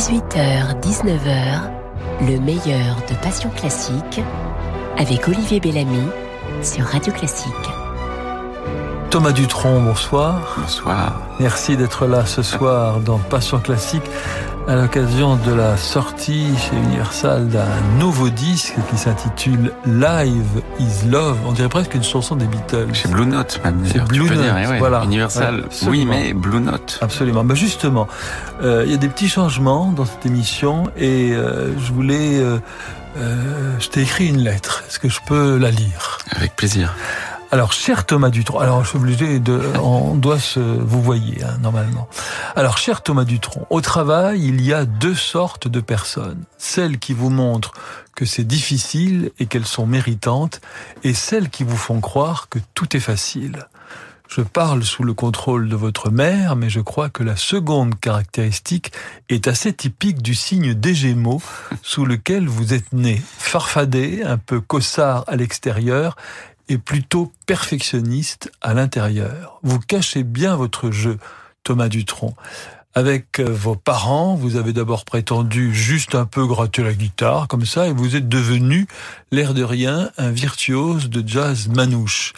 18h, 19h, le meilleur de Passion Classique avec Olivier Bellamy sur Radio Classique. Thomas Dutronc, bonsoir. Bonsoir. Merci d'être là ce soir dans Passion Classique à l'occasion de la sortie chez Universal d'un nouveau disque qui s'intitule Live is Love. On dirait presque une chanson des Beatles. Chez Blue Note, même. Chez Blue Note, dire, ouais, voilà. Universal, Ouais, oui, mais Blue Note. Absolument. Bah justement, euh, il y a des petits changements dans cette émission et euh, je voulais... euh, je t'ai écrit une lettre. Est-ce que je peux la lire? Avec plaisir. Alors, cher Thomas Dutronc, alors je suis obligé de, on doit se, vous voyez, hein, normalement. Alors, cher Thomas Dutronc, au travail, il y a deux sortes de personnes. Celles qui vous montrent que c'est difficile et qu'elles sont méritantes, et celles qui vous font croire que tout est facile. Je parle sous le contrôle de votre mère, mais je crois que la seconde caractéristique est assez typique du signe des Gémeaux sous lequel vous êtes né. Farfadé, un peu cossard à l'extérieur et plutôt perfectionniste à l'intérieur. Vous cachez bien votre jeu, Thomas Dutronc. Avec euh, vos parents, vous avez d'abord prétendu juste un peu gratter la guitare, comme ça, et vous êtes devenu, l'air de rien, un virtuose de jazz manouche.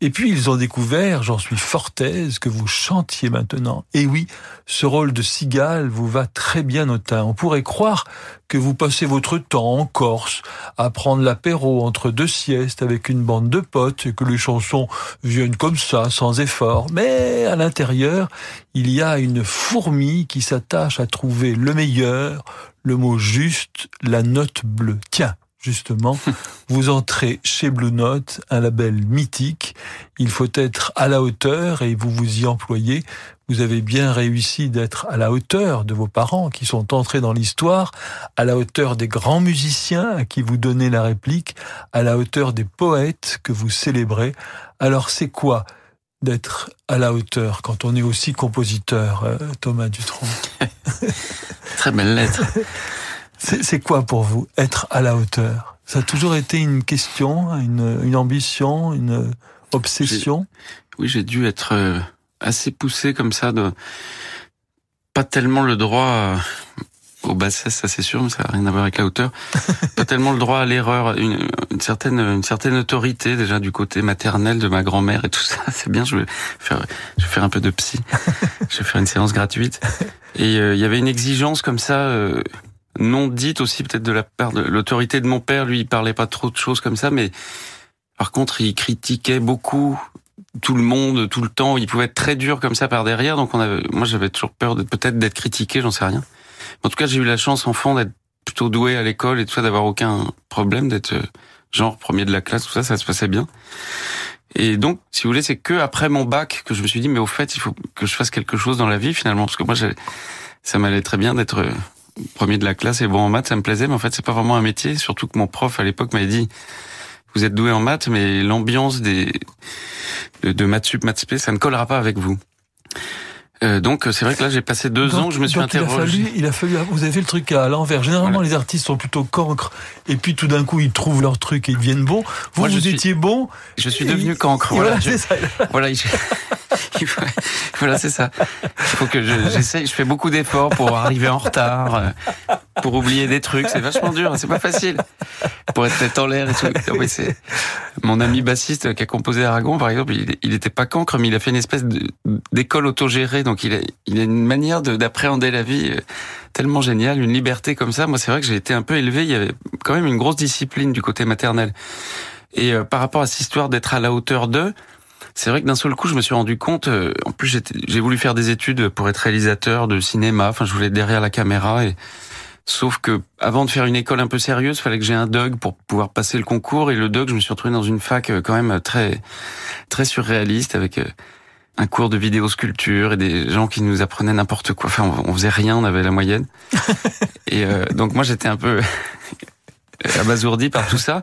Et puis ils ont découvert, j'en suis fort aise, que vous chantiez maintenant. Et oui, ce rôle de cigale vous va très bien au teint. On pourrait croire que vous passez votre temps en Corse à prendre l'apéro entre deux siestes avec une bande de potes et que les chansons viennent comme ça, sans effort. Mais à l'intérieur, il y a une fourmi qui s'attache à trouver le meilleur, le mot juste, la note bleue. Tiens, justement, vous entrez chez Blue Note, un label mythique. Il faut être à la hauteur et vous vous y employez. Vous avez bien réussi d'être à la hauteur de vos parents qui sont entrés dans l'histoire, à la hauteur des grands musiciens à qui vous donnez la réplique, à la hauteur des poètes que vous célébrez. Alors c'est quoi d'être à la hauteur quand on est aussi compositeur, euh, Thomas Dutronc? Très belle lettre. C'est quoi pour vous être à la hauteur? Ça a toujours été une question, une, une ambition, une obsession? Oui, j'ai dû être euh, assez poussé comme ça de pas tellement le droit euh, au bassesse, ça c'est sûr, mais ça n'a rien à voir avec la hauteur. pas tellement le droit à l'erreur, une, une certaine une certaine autorité déjà du côté maternel de ma grand-mère et tout ça. C'est bien, je vais faire je vais faire un peu de psy. je vais faire une séance gratuite. Et euh, il y avait une exigence comme ça euh, non dite aussi peut-être de la part de l'autorité de mon père, lui il parlait pas trop de choses comme ça mais par contre, il critiquait beaucoup tout le monde, tout le temps. Il pouvait être très dur comme ça par derrière. Donc, on avait, moi, j'avais toujours peur de peut-être d'être critiqué, j'en sais rien. En tout cas, j'ai eu la chance, enfant, d'être plutôt doué à l'école et tout ça, d'avoir aucun problème, d'être euh, genre premier de la classe, tout ça, ça se passait bien. Et donc, si vous voulez, c'est que après mon bac que je me suis dit, mais au fait, il faut que je fasse quelque chose dans la vie finalement, parce que moi, ça m'allait très bien d'être euh, premier de la classe et bon en maths, ça me plaisait, mais en fait, c'est pas vraiment un métier. Surtout que mon prof à l'époque m'avait dit, vous êtes doué en maths, mais l'ambiance de, de maths sup, maths ça ne collera pas avec vous. Euh, donc c'est vrai que là j'ai passé deux Donc- ans, je me suis donc il a interrogé. fallu, il a fallu, vous avez fait le truc à l'envers. Généralement, Voilà. les artistes sont plutôt cancres, et puis tout d'un coup, ils trouvent leur truc et ils deviennent bons. Vous, Moi, vous suis- étiez bon. Je suis devenu cancre. Voilà, Voilà, je- c'est ça. voilà, il- faut- voilà, c'est ça. Il faut que je- j'essaye. Je fais beaucoup d'efforts pour arriver en retard, euh, pour oublier des trucs. C'est vachement dur. C'est pas facile. Pour être tête en l'air et tout. Non, mais mon ami bassiste qui a composé Aragon, par exemple. Il, il était pas cancre, mais il a fait une espèce d'école autogérée. Donc il a, une manière de- d'appréhender la vie euh, tellement géniale, une liberté comme ça. Moi, c'est vrai que j'ai été un peu élevé. Il y avait quand même une grosse discipline du côté maternel. Et euh, par rapport à cette histoire d'être à la hauteur d'eux, c'est vrai que d'un seul coup, je me suis rendu compte. euh, en plus, j'ai voulu faire des études pour être réalisateur de cinéma. Enfin, je voulais être derrière la caméra. Et sauf que avant de faire une école un peu sérieuse, fallait que j'ai un DUG pour pouvoir passer le concours. Et le DUG, je me suis retrouvé dans une fac quand même très très surréaliste avec un cours de vidéosculpture et des gens qui nous apprenaient n'importe quoi. Enfin, on, on faisait rien, on avait la moyenne. et euh, donc moi, j'étais un peu abasourdi par tout ça.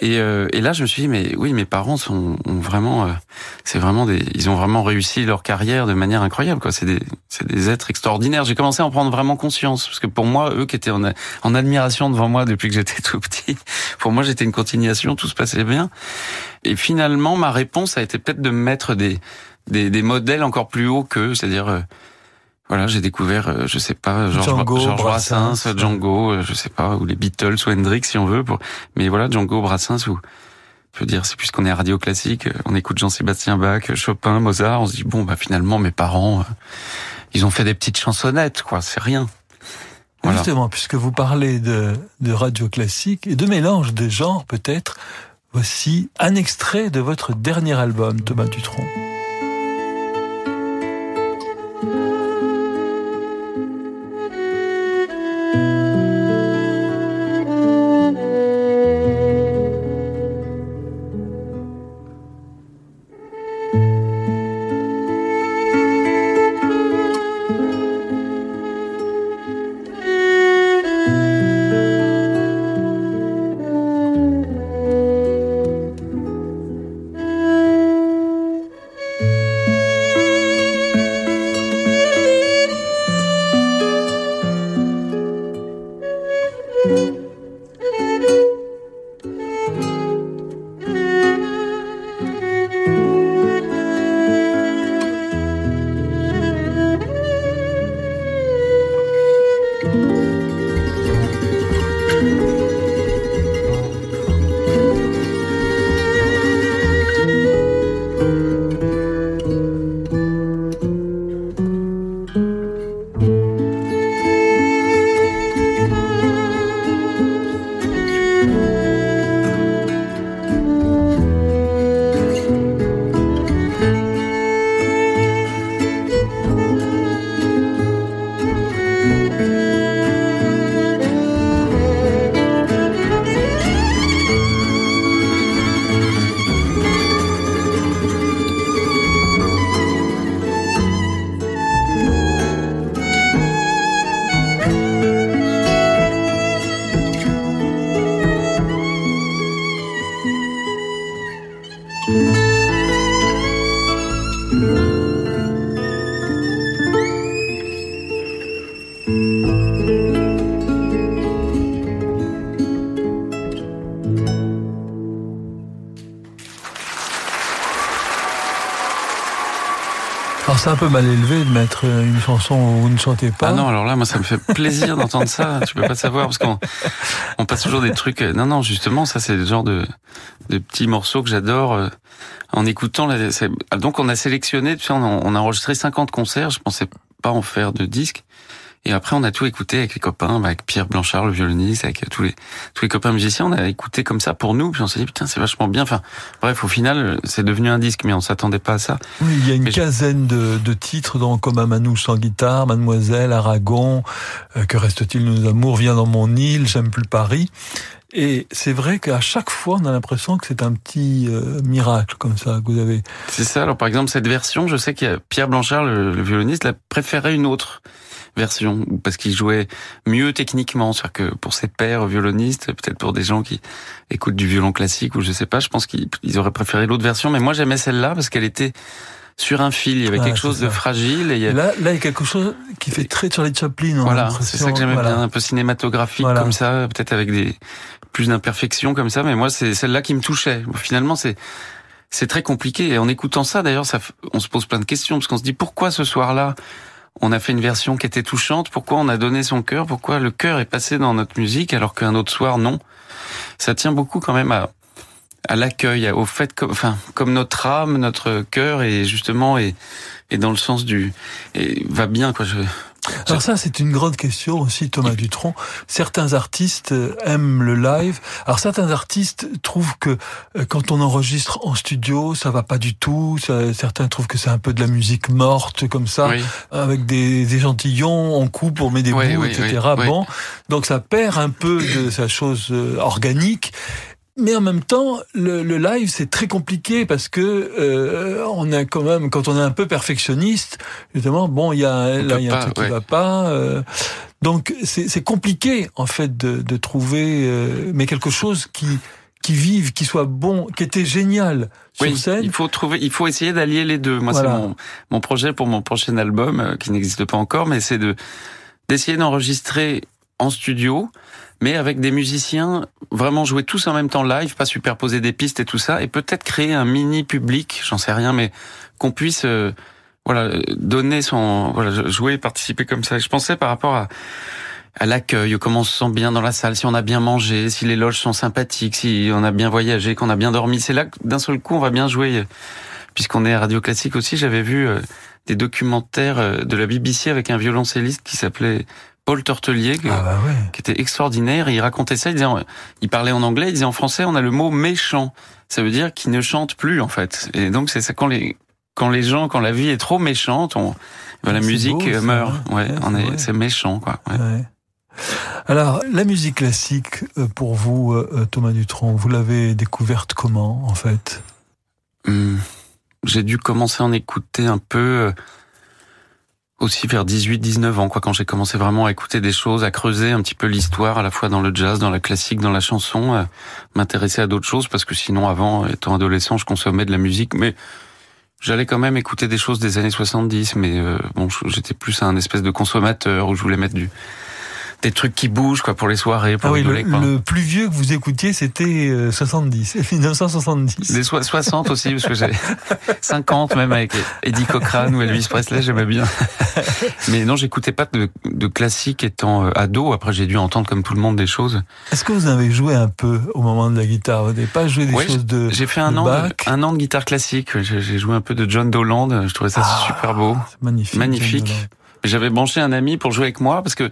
Et, euh, et là, je me suis dit, mais oui, mes parents sont ont vraiment, euh, c'est vraiment des, ils ont vraiment réussi leur carrière de manière incroyable. Quoi, c'est des, c'est des êtres extraordinaires. J'ai commencé à en prendre vraiment conscience parce que pour moi, eux qui étaient en, en admiration devant moi depuis que j'étais tout petit, pour moi, j'étais une continuation, tout se passait bien. Et finalement, ma réponse a été peut-être de me mettre des, des, des modèles encore plus hauts qu'eux, c'est-à-dire euh, Voilà, j'ai découvert, euh, je sais pas, Georges Django, Georges Brassens, Brassens, Django, euh, je sais pas, ou les Beatles ou Hendrix si on veut. Pour... Mais voilà, Django, Brassens, ou je veux dire, c'est puisqu'on est à radio classique, euh, on écoute Jean-Sébastien Bach, Chopin, Mozart, on se dit bon, bah finalement mes parents, euh, ils ont fait des petites chansonnettes, quoi, c'est rien. Voilà. Justement, puisque vous parlez de, de radio classique et de mélange de genres, peut-être, voici un extrait de votre dernier album, Thomas Dutronc. C'est un peu mal élevé de mettre une chanson où vous ne chantez pas. Ah non, alors là, moi, ça me fait plaisir d'entendre ça. Tu peux pas savoir parce qu'on on passe toujours des trucs. Non, non, justement, ça c'est le genre de, de petits morceaux que j'adore. euh, En écoutant, c'est- donc on a sélectionné, tu on a, on a enregistré 50 concerts. Je pensais pas en faire de disques. Et après, on a tout écouté avec les copains, bah, avec Pierre Blanchard, le violoniste, avec tous les tous les copains musiciens. On a écouté comme ça pour nous. Puis on s'est dit putain, c'est vachement bien. Enfin, bref, au final, c'est devenu un disque, mais on s'attendait pas à ça. Oui, il y a une Mais je- quinzaine de, de titres, dont comme Amanouche en guitare, Mademoiselle, Aragon, euh, Que reste-t-il de nos amours, Viens dans mon île, J'aime plus Paris. Et c'est vrai qu'à chaque fois, on a l'impression que c'est un petit euh, miracle comme ça que vous avez. C'est ça. Alors, par exemple, cette version, je sais qu'il y a Pierre Blanchard, le, le violoniste, l'a préféré une autre version parce qu'il jouait mieux techniquement. C'est-à-dire que pour ses pairs violonistes, peut-être pour des gens qui écoutent du violon classique ou je sais pas, je pense qu'ils ils auraient préféré l'autre version. Mais moi, j'aimais celle-là parce qu'elle était sur un fil. Il y avait Ah, quelque chose de fragile et il y Et a... Là, là, il y a quelque chose qui fait très Charlie Chaplin. Voilà, c'est ça que j'aimais Voilà. bien, un peu cinématographique Voilà. comme ça, peut-être avec des plus d'imperfections comme ça. Mais moi, c'est celle-là qui me touchait. Finalement, c'est c'est très compliqué. Et en écoutant ça, d'ailleurs, ça, on se pose plein de questions parce qu'on se dit pourquoi ce soir-là on a fait une version qui était touchante. Pourquoi on a donné son cœur? Pourquoi le cœur est passé dans notre musique alors qu'un autre soir non? Ça tient beaucoup quand même à à l'accueil, au fait, comme, enfin, comme notre âme, notre cœur est justement est, est dans le sens du et va bien quoi. Je, Alors ça, c'est une grande question aussi, Thomas Dutronc. Certains artistes euh, aiment le live. Alors certains artistes trouvent que euh, quand on enregistre en studio, ça va pas du tout. Ça- certains trouvent que c'est un peu de la musique morte comme ça, oui. avec des échantillons, on coupe, on met des Oui, bouts, oui, etc. Bon, donc ça perd un peu de sa chose euh, organique. Mais en même temps, le, le live c'est très compliqué parce que euh, on a quand même, quand on est un peu perfectionniste, évidemment, bon, il y a là, il y a un pas, truc qui ouais. va pas. euh, donc c'est compliqué en fait de, de trouver, euh, mais quelque chose qui qui vive, qui soit bon, qui était génial sur Oui, scène. il faut trouver, il faut essayer d'allier les deux. Moi, Voilà. c'est mon, mon projet pour mon prochain album, euh, qui n'existe pas encore, mais c'est de d'essayer d'enregistrer en studio, mais avec des musiciens vraiment jouer tous en même temps live, pas superposer des pistes et tout ça, et peut-être créer un mini public, j'en sais rien, mais qu'on puisse, euh, voilà, donner son, voilà, jouer, participer comme ça. Je pensais par rapport à, à l'accueil, comment on se sent bien dans la salle, si on a bien mangé, si les loges sont sympathiques, si on a bien voyagé, qu'on a bien dormi. C'est là que d'un seul coup on va bien jouer. Puisqu'on est à Radio Classique aussi, j'avais vu euh, des documentaires euh, de la BBC avec un violoncelliste qui s'appelait Paul Tortelier, Ah bah ouais. qui était extraordinaire. Il racontait ça, il disait, il parlait en anglais, il disait en français, on a le mot méchant. Ça veut dire qu'il ne chante plus, en fait. Et donc, c'est ça, quand les, quand les gens, quand la vie est trop méchante, on, ben, la musique beau, meurt. Ouais, c'est est, méchant, quoi. Ouais. Ouais. Alors, la musique classique, euh, pour vous, euh, euh, Thomas Dutronc, vous l'avez découverte comment, en fait? Hum, J'ai dû commencer à en écouter un peu aussi vers 18-19 ans, quoi, quand j'ai commencé vraiment à écouter des choses, à creuser un petit peu l'histoire, à la fois dans le jazz, dans la classique, dans la chanson, m'intéresser à d'autres choses, parce que sinon, avant, étant adolescent, je consommais de la musique, mais j'allais quand même écouter des choses des années 70, mais euh, bon, j'étais plus un espèce de consommateur où je voulais mettre du des trucs qui bougent, quoi, pour les soirées, pour Ah oui, le, quoi. le plus vieux que vous écoutiez, c'était euh, 70, 1970. Des so- 60 aussi, parce que j'ai 50 même avec Eddie Cochrane ou Elvis Presley, j'aimais bien. Mais non, j'écoutais pas de, de classique étant euh, ado. Après, j'ai dû entendre comme tout le monde des choses. Est-ce que vous avez joué un peu au moment de la guitare? Vous n'avez pas joué des choses de... J'ai fait un de an, de, un an de guitare classique. J'ai joué un peu de John Dolan. Je trouvais ça Ah, super beau. Magnifique. Magnifique. J'avais branché un ami pour jouer avec moi parce que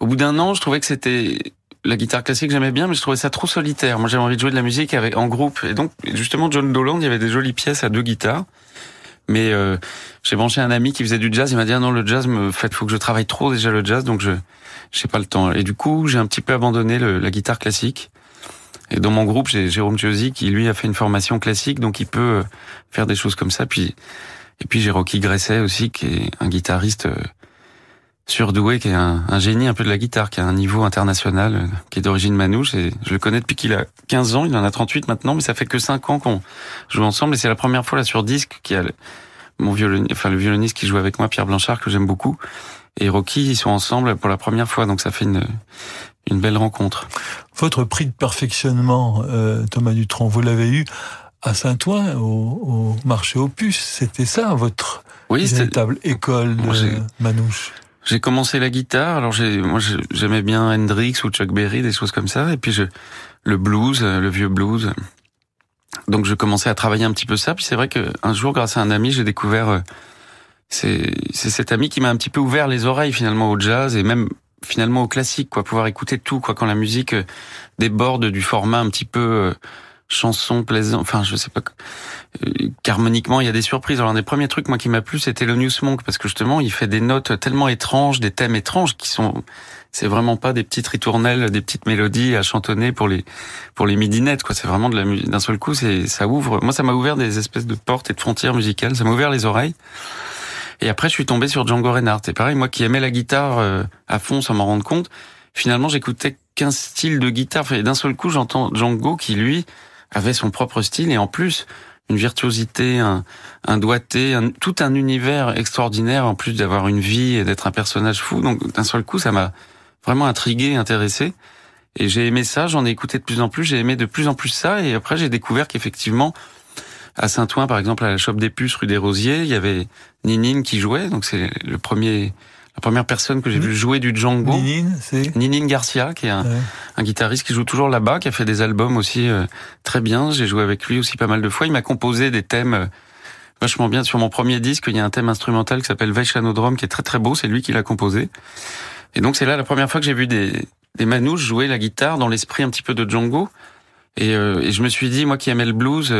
au bout d'un an, je trouvais que c'était la guitare classique, j'aimais bien, mais je trouvais ça trop solitaire. Moi, j'avais envie de jouer de la musique avec en groupe. Et donc, justement, John Dolan, il y avait des jolies pièces à deux guitares. Mais euh, j'ai branché un ami qui faisait du jazz. Il m'a dit ah non, le jazz, me fait, faut que je travaille trop déjà le jazz, donc je j'ai pas le temps. Et du coup, j'ai un petit peu abandonné le- la guitare classique. Et dans mon groupe, j'ai Jérôme Chiosi qui lui a fait une formation classique, donc il peut euh, faire des choses comme ça. Puis et puis j'ai Rocky Gresset aussi, qui est un guitariste euh, surdoué, qui est un, un génie un peu de la guitare, qui a un niveau international, euh, qui est d'origine manouche. Et je le connais depuis qu'il a 15 ans, il en a 38 maintenant, mais ça fait que 5 ans qu'on joue ensemble. Et c'est la première fois là sur disque qu'il y a le, mon violon, enfin le violoniste qui joue avec moi, Pierre Blanchard, que j'aime beaucoup, et Rocky, ils sont ensemble pour la première fois, donc ça fait une, une belle rencontre. Votre prix de perfectionnement, euh, Thomas Dutronc, vous l'avez eu à Saint-Ouen, au, au marché Opus. C'était ça, votre Oui, véritable école de j'ai- Manouche? J'ai commencé la guitare. Alors j'ai, moi j'ai- j'aimais bien Hendrix ou Chuck Berry, des choses comme ça. Et puis je, le blues, le vieux blues. Donc je commençais à travailler un petit peu ça. Puis c'est vrai que un jour, grâce à un ami, j'ai découvert. euh, C'est, c'est cet ami qui m'a un petit peu ouvert les oreilles finalement au jazz et même finalement au classique, quoi. Pouvoir écouter tout, quoi. Quand la musique euh, déborde du format un petit peu euh, chanson plaisant. Enfin, je sais pas. euh, qu'harmoniquement il y a des surprises. Alors un des premiers trucs moi qui m'a plu c'était le News Monk parce que justement il fait des notes tellement étranges, des thèmes étranges qui sont c'est vraiment pas des petites ritournelles, des petites mélodies à chantonner pour les pour les midinettes quoi. C'est vraiment de la musique d'un seul coup. C'est ça ouvre. Moi ça m'a ouvert des espèces de portes et de frontières musicales. Ça m'a ouvert les oreilles. Et après je suis tombé sur Django Reinhardt. Et pareil moi qui aimais la guitare euh, à fond sans m'en rendre compte. Finalement j'écoutais qu'un style de guitare. Et d'un seul coup j'entends Django qui lui avait son propre style et en plus une virtuosité, un, un doigté, un- tout un univers extraordinaire en plus d'avoir une vie et d'être un personnage fou. Donc d'un seul coup, ça m'a vraiment intrigué, intéressé. Et j'ai aimé ça, j'en ai écouté de plus en plus, j'ai aimé de plus en plus ça. Et après, j'ai découvert qu'effectivement, à Saint-Ouen, par exemple, à la Chope des Puces, rue des Rosiers, il y avait Ninine qui jouait. Donc c'est le premier, la première personne que j'ai Mhm. vu jouer du Django. Ninine, c'est... Ninine Garcia, qui est un, Ouais. un guitariste qui joue toujours là-bas, qui a fait des albums aussi euh, très bien. J'ai joué avec lui aussi pas mal de fois. Il m'a composé des thèmes euh, vachement bien. Sur mon premier disque, il y a un thème instrumental qui s'appelle Vaishanodrome, qui est très très beau. C'est lui qui l'a composé. Et donc c'est là la première fois que j'ai vu des, des manouches jouer la guitare dans l'esprit un petit peu de Django. Et, euh, et je me suis dit, moi qui aimais le blues,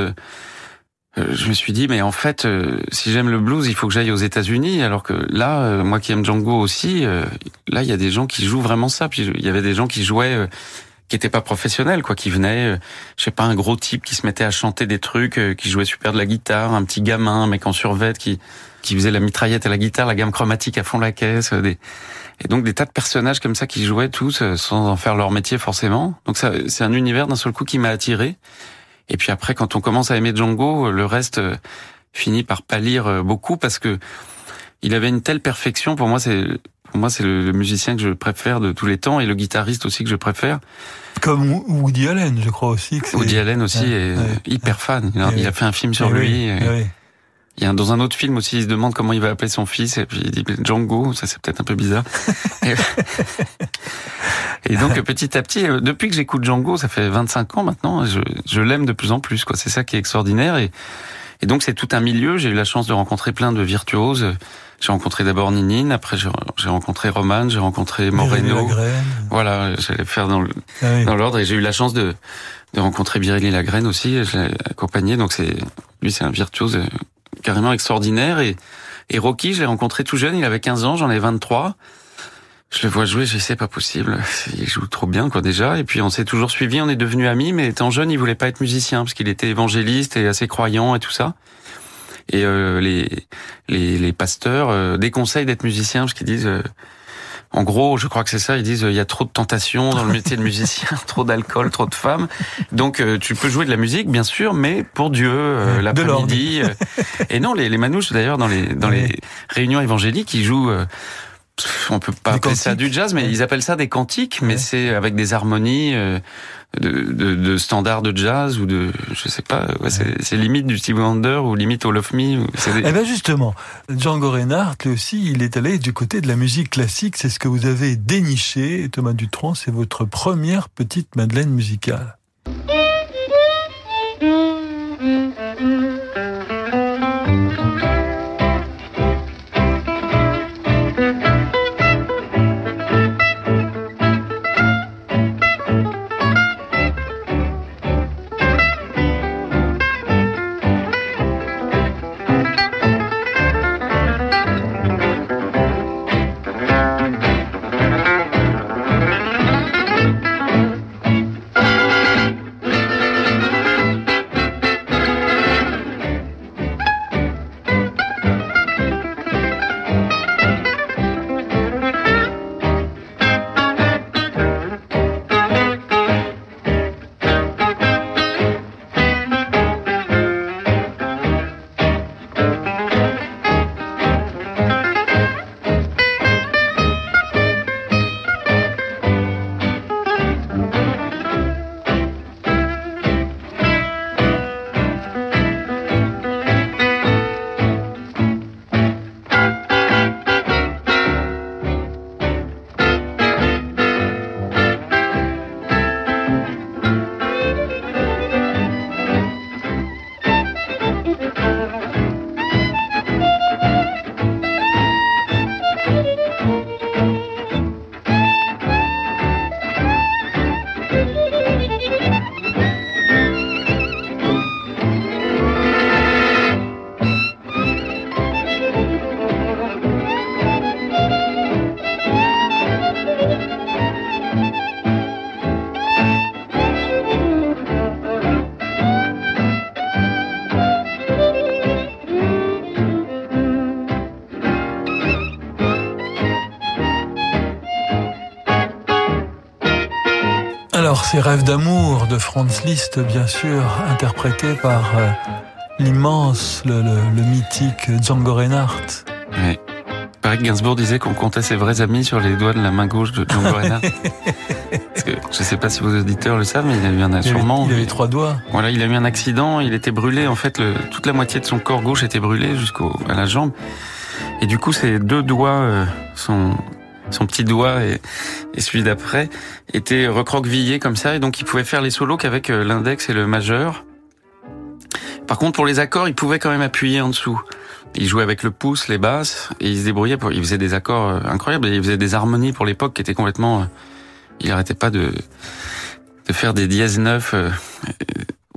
je me suis dit, mais en fait, euh, si j'aime le blues, il faut que j'aille aux États-Unis. Alors que là, euh, moi qui aime Django aussi, euh, là, il y a des gens qui jouent vraiment ça. Puis il y avait des gens qui jouaient, euh, qui étaient pas professionnels, quoi, qui venaient, euh, je sais pas, un gros type qui se mettait à chanter des trucs, euh, qui jouait super de la guitare, un petit gamin, un mec en survêt qui qui faisait la mitraillette à la guitare, la gamme chromatique à fond la caisse, euh, et donc des tas de personnages comme ça qui jouaient tous euh, sans en faire leur métier forcément. Donc c'est un univers d'un seul coup qui m'a attiré. Et puis après, quand on commence à aimer Django, le reste euh, finit par pâlir euh, beaucoup parce que il avait une telle perfection. Pour moi, c'est pour moi c'est le, musicien que je préfère de tous les temps et le guitariste aussi que je préfère. Comme Woody Allen, je crois aussi. Que Woody Allen aussi Ouais, est ouais, hyper fan. Il a, il fait un film sur lui. Il y a dans un autre film aussi, il se demande comment il va appeler son fils, et puis il dit Django, ça c'est peut-être un peu bizarre. et, donc petit à petit, euh, depuis que j'écoute Django, ça fait 25 ans maintenant, je, je l'aime de plus en plus. quoi. C'est ça qui est extraordinaire. Et, et donc c'est tout un milieu. J'ai eu la chance de rencontrer plein de virtuoses. J'ai rencontré d'abord Ninine, après j'ai rencontré Roman, j'ai rencontré Moreno. Voilà, j'allais faire dans ah l'ordre et j'ai eu la chance de, de rencontrer Biréli Lagraine aussi. Je l'ai accompagné, donc c'est lui c'est un virtuose euh, carrément extraordinaire. Et, et Rocky, je l'ai rencontré tout jeune, il avait 15 ans, j'en ai 23. Je le vois jouer, je sais, pas possible. Il joue trop bien, quoi, déjà. Et puis, on s'est toujours suivi, on est devenus amis, mais étant jeune, il voulait pas être musicien, parce qu'il était évangéliste et assez croyant et tout ça. Et euh, les, les, les pasteurs euh, déconseillent d'être musicien, parce qu'ils disent, euh, en gros, je crois que c'est ça. Ils disent il y a trop de tentations dans le métier de musicien, trop d'alcool, trop de femmes. Donc euh, tu peux jouer de la musique, bien sûr, mais pour Dieu, euh, l'après-midi. Euh. et non, les, les manouches d'ailleurs dans les dans les réunions évangéliques, ils jouent on peut pas appeler ça du jazz, mais ils appellent ça des cantiques, mais c'est avec des harmonies euh, de, de, de, standards de jazz ou de, je sais pas, ouais, c'est limite du Steve Wonder ou limite All of Me. Eh ben justement, Django Reinhardt, lui aussi, il est allé du côté de la musique classique. C'est ce que vous avez déniché, Thomas Dutronc, c'est votre première petite Madeleine musicale. Ces rêves d'amour de Franz Liszt, bien sûr, interprétés par euh, l'immense, le, mythique Django Reinhardt. Oui. Pareil que Gainsbourg disait qu'on comptait ses vrais amis sur les doigts de la main gauche de Django Reinhardt. je ne sais pas si vos auditeurs le savent, mais il a eu un accident. Il avait trois doigts. Voilà, il a eu un accident, il était brûlé. En fait, toute la moitié de son corps gauche était brûlée jusqu'à la jambe. Et du coup, ses deux doigts euh, sont son petit doigt et, celui d'après étaient recroquevillés comme ça et donc il pouvait faire les solos qu'avec euh, l'index et le majeur. Par contre pour les accords il pouvait quand même appuyer en dessous. Il jouait avec le pouce, les basses et il se débrouillait pour, il faisait des accords euh, incroyables et il faisait des harmonies pour l'époque qui étaient complètement, euh, il arrêtait pas de, de faire des dièses neufs,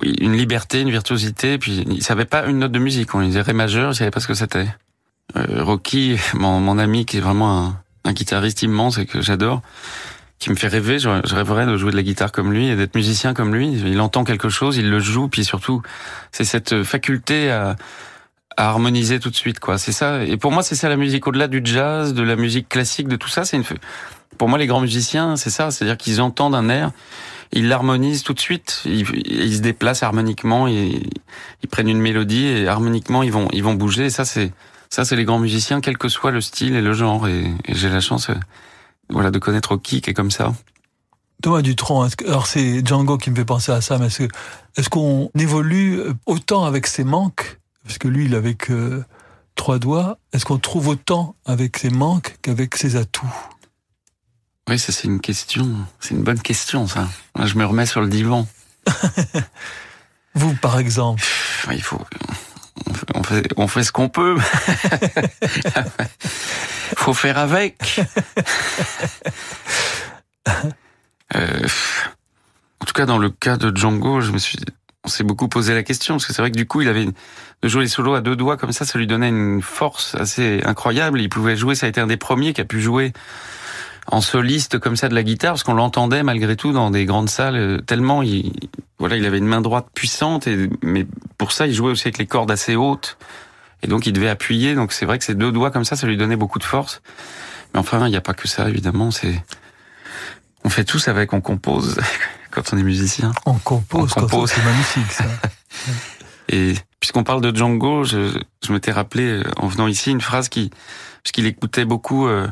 une liberté, une virtuosité, puis il savait pas une note de musique. On disait ré majeur, il savait pas ce que c'était. Rocky, mon, mon ami qui est vraiment un, un guitariste immense et que j'adore, qui me fait rêver. Je, rêverais de jouer de la guitare comme lui et d'être musicien comme lui. Il entend quelque chose, il le joue, puis surtout, c'est cette faculté à, à harmoniser tout de suite, quoi. C'est ça. Et pour moi, c'est ça la musique. Au-delà du jazz, de la musique classique, de tout ça, c'est une. Pour moi, les grands musiciens, c'est ça. C'est-à-dire qu'ils entendent un air, ils l'harmonisent tout de suite. Ils, se déplacent harmoniquement, ils, ils prennent une mélodie et harmoniquement, ils vont, ils vont bouger. Ça, c'est ça, c'est les grands musiciens, quel que soit le style et le genre. Et, j'ai la chance, euh, voilà, de connaître qui est comme ça. Thomas Dutronc, alors c'est Django qui me fait penser à ça, mais est-ce qu'on évolue autant avec ses manques? Parce que lui, il avait que trois doigts. Est-ce qu'on trouve autant avec ses manques qu'avec ses atouts? Oui, ça c'est une question. C'est une bonne question, ça. je me remets sur le divan. Vous, par exemple? Il faut. On fait, on fait ce qu'on peut. faut faire avec. Euh, en tout cas, dans le cas de Django, je me suis, on s'est beaucoup posé la question parce que c'est vrai que du coup, il avait de jouer les solos à deux doigts comme ça, ça lui donnait une force assez incroyable. Il pouvait jouer, ça a été un des premiers qui a pu jouer en soliste comme ça de la guitare parce qu'on l'entendait malgré tout dans des grandes salles euh, tellement il voilà il avait une main droite puissante et mais pour ça il jouait aussi avec les cordes assez hautes. Et donc il devait appuyer. Donc c'est vrai que ces deux doigts comme ça ça lui donnait beaucoup de force. Mais enfin il n'y a pas que ça évidemment. C'est on fait tout ça avec on compose quand on est musicien. On compose, on compose. c'est magnifique ça. Et puisqu'on parle de Django je, je m'étais rappelé euh, en venant ici une phrase qui parce qu'il écoutait beaucoup euh,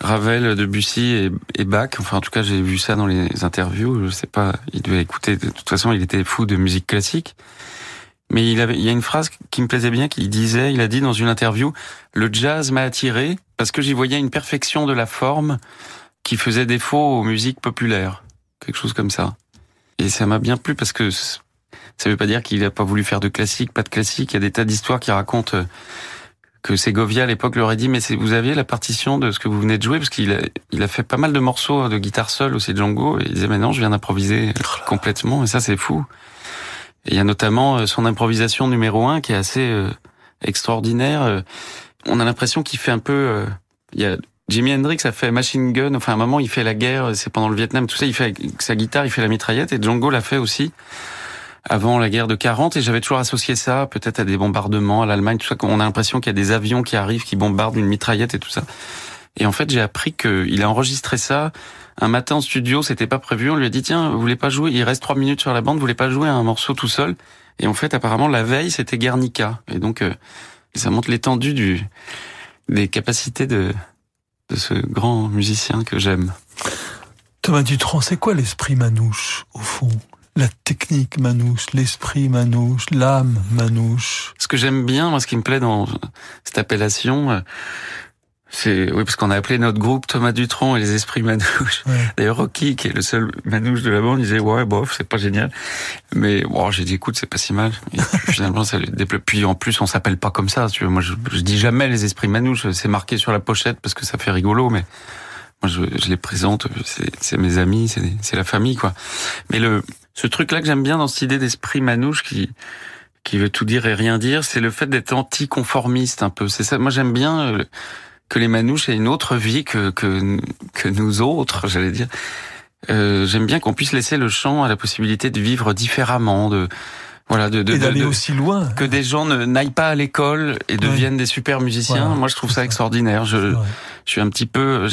Ravel, Debussy et, Bach. Enfin, en tout cas, j'ai vu ça dans les interviews. Je sais pas, il devait écouter. De toute façon, il était fou de musique classique. Mais il avait, il y a une phrase qui me plaisait bien, qu'il disait, il a dit dans une interview, le jazz m'a attiré parce que j'y voyais une perfection de la forme qui faisait défaut aux musiques populaires. Quelque chose comme ça. Et ça m'a bien plu parce que ça veut pas dire qu'il a pas voulu faire de classique, pas de classique. Il y a des tas d'histoires qui racontent que Segovia à l'époque leur a dit mais vous aviez la partition de ce que vous venez de jouer parce qu'il a, il a fait pas mal de morceaux de guitare seule aussi Django et il disait mais non je viens d'improviser oh complètement et ça c'est fou. Et il y a notamment euh, son improvisation numéro un qui est assez euh, extraordinaire. Euh, on a l'impression qu'il fait un peu il y a Jimi Hendrix a fait Machine Gun, enfin à un moment il fait la guerre, c'est pendant le Vietnam, tout ça, il fait avec sa guitare, il fait la mitraillette et Django l'a fait aussi avant la guerre de 40 et j'avais toujours associé ça peut-être à des bombardements à l'Allemagne, tout ça. On a l'impression qu'il y a des avions qui arrivent, qui bombardent une mitraillette et tout ça. Et en fait, j'ai appris qu'il a enregistré ça un matin en studio, c'était pas prévu. On lui a dit tiens, vous voulez pas jouer Il reste trois minutes sur la bande, vous voulez pas jouer un morceau tout seul? Et en fait, apparemment, la veille, c'était Guernica. Et donc, euh, ça montre l'étendue du des capacités de de ce grand musicien que j'aime. Thomas Dutronc, c'est quoi l'esprit manouche au fond? La technique manouche, l'esprit manouche, l'âme manouche. Ce que j'aime bien, moi, ce qui me plaît dans cette appellation, euh, c'est oui parce qu'on a appelé notre groupe Thomas Dutronc et les esprits manouches. D'ailleurs Rocky, qui est le seul manouche de la bande, disait ouais bof c'est pas génial, mais bon j'ai dit écoute c'est pas si mal. Et finalement ça développe. Puis en plus on s'appelle pas comme ça. Tu vois, moi je, je dis jamais les esprits manouches, c'est marqué sur la pochette parce que ça fait rigolo, mais moi je, je les présente, c'est mes amis, c'est la famille quoi. Mais le ce truc-là que j'aime bien dans cette idée d'esprit manouche qui qui veut tout dire et rien dire, c'est le fait d'être anticonformiste un peu. C'est ça. Moi, j'aime bien euh, que les manouches aient une autre vie que que, que nous autres, j'allais dire. Euh, j'aime bien qu'on puisse laisser le chant à la possibilité de vivre différemment, de voilà, de, de d'aller aussi loin. Que des gens ne n'aillent pas à l'école et deviennent des super musiciens. Moi, je trouve ça, extraordinaire. Je, je suis un petit peu,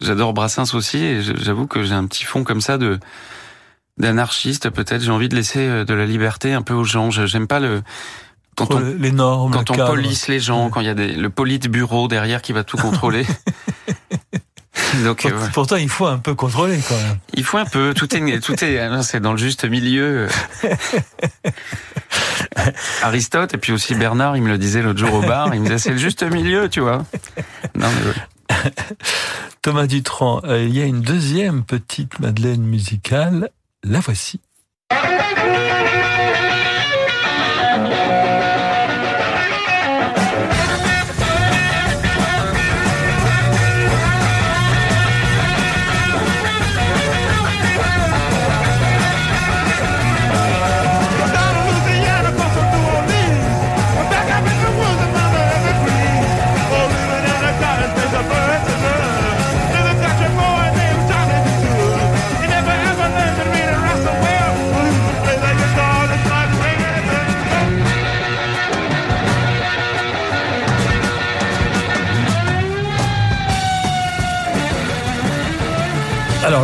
j'adore Brassens aussi, et j'avoue que j'ai un petit fond comme ça de d'anarchiste peut-être. J'ai envie de laisser euh, de la liberté un peu aux gens. J'aime pas le quand on, les normes, quand on police les gens, quand il y a des, le bureau derrière qui va tout contrôler. Donc, euh, Pourtant, il faut un peu contrôler quand même. Il faut un peu. Tout est, tout est, c'est dans le juste milieu. Aristote et puis aussi Bernard, il me le disait l'autre jour au bar. Il me disait c'est le juste milieu, tu vois. Non mais Thomas Dutron, euh, il y a une deuxième petite Madeleine musicale la voici.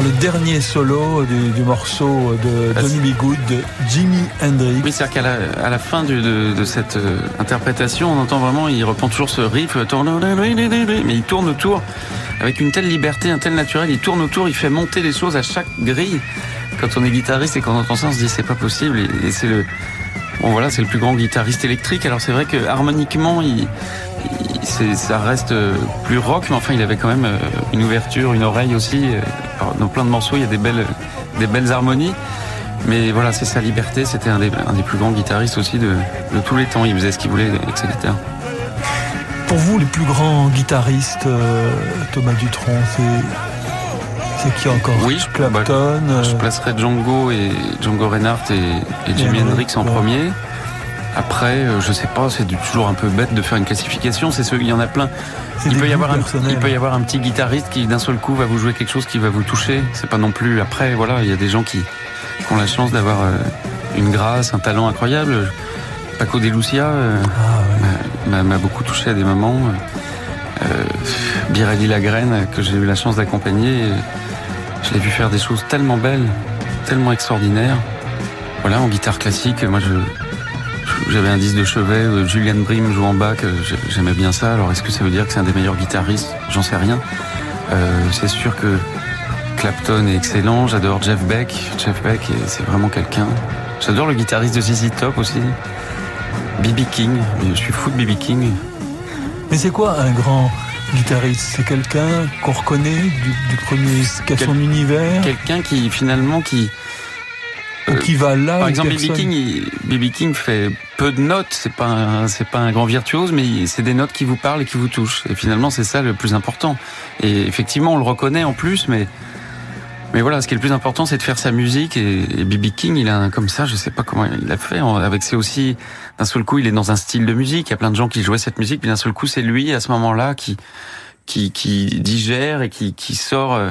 Alors le dernier solo du, morceau de Johnny B. Good, de Jimi Hendrix. Oui, c'est-à-dire qu'à la, à la fin de, de, cette euh, interprétation, on entend vraiment, il reprend toujours ce riff, mais il tourne autour avec une telle liberté, un tel naturel, il tourne autour, il fait monter les choses à chaque grille. Quand on est guitariste et qu'on entend ça, on se dit c'est pas possible. Et, c'est le bon voilà, c'est le plus grand guitariste électrique. Alors c'est vrai que harmoniquement, il, ça reste plus rock, mais enfin il avait quand même une ouverture, une oreille aussi. Dans plein de morceaux, il y a des belles, des belles harmonies. Mais voilà, c'est sa liberté. C'était un des, un des plus grands guitaristes aussi de, de tous les temps. Il faisait ce qu'il voulait avec sa guitare. Pour vous, les plus grands guitaristes, Thomas Dutronc, c'est c'est qui encore? Oui, je, Clapton. Bah, je placerais Django et Django Reinhardt et, et Jimi Hendrix en premier. Après, euh, je sais pas, c'est toujours un peu bête de faire une classification. C'est ceux, il y en a plein. Il peut y avoir un, il peut y avoir un petit guitariste qui d'un seul coup va vous jouer quelque chose qui va vous toucher. C'est pas non plus. Après, voilà, il y a des gens qui, ont la chance d'avoir euh, une grâce, un talent incroyable. Paco de Lucia euh, ah, m'a beaucoup touché à des moments. Euh, Birelli Lagraine que j'ai eu la chance d'accompagner. Je l'ai vu faire des choses tellement belles, tellement extraordinaires. Voilà, en guitare classique, moi je, j'avais un disque de chevet, euh, Julian Brim joue en bac, j'aimais bien ça. Alors est-ce que ça veut dire que c'est un des meilleurs guitaristes? J'en sais rien. Euh, c'est sûr que Clapton est excellent, j'adore Jeff Beck. Jeff Beck, c'est vraiment quelqu'un. J'adore le guitariste de ZZ Top aussi. B.B. King, je suis fou de B.B. King. Mais c'est quoi un grand guitariste? C'est quelqu'un qu'on reconnaît du, premier, qui a son univers? Quelqu'un qui finalement qui ou qui va là. Par exemple, BB King, BB King fait peu de notes. C'est pas c'est pas un grand virtuose, mais c'est des notes qui vous parlent et qui vous touchent. Et finalement, c'est ça le plus important. Et effectivement, on le reconnaît en plus, mais mais voilà, ce qui est le plus important, c'est de faire sa musique. Et, BB King, il a comme ça, je sais pas comment il a fait. Avec c'est aussi d'un seul coup, il est dans un style de musique. Il y a plein de gens qui jouaient cette musique, puis d'un seul coup, c'est lui à ce moment-là qui qui, qui digère et qui, qui sort. Euh,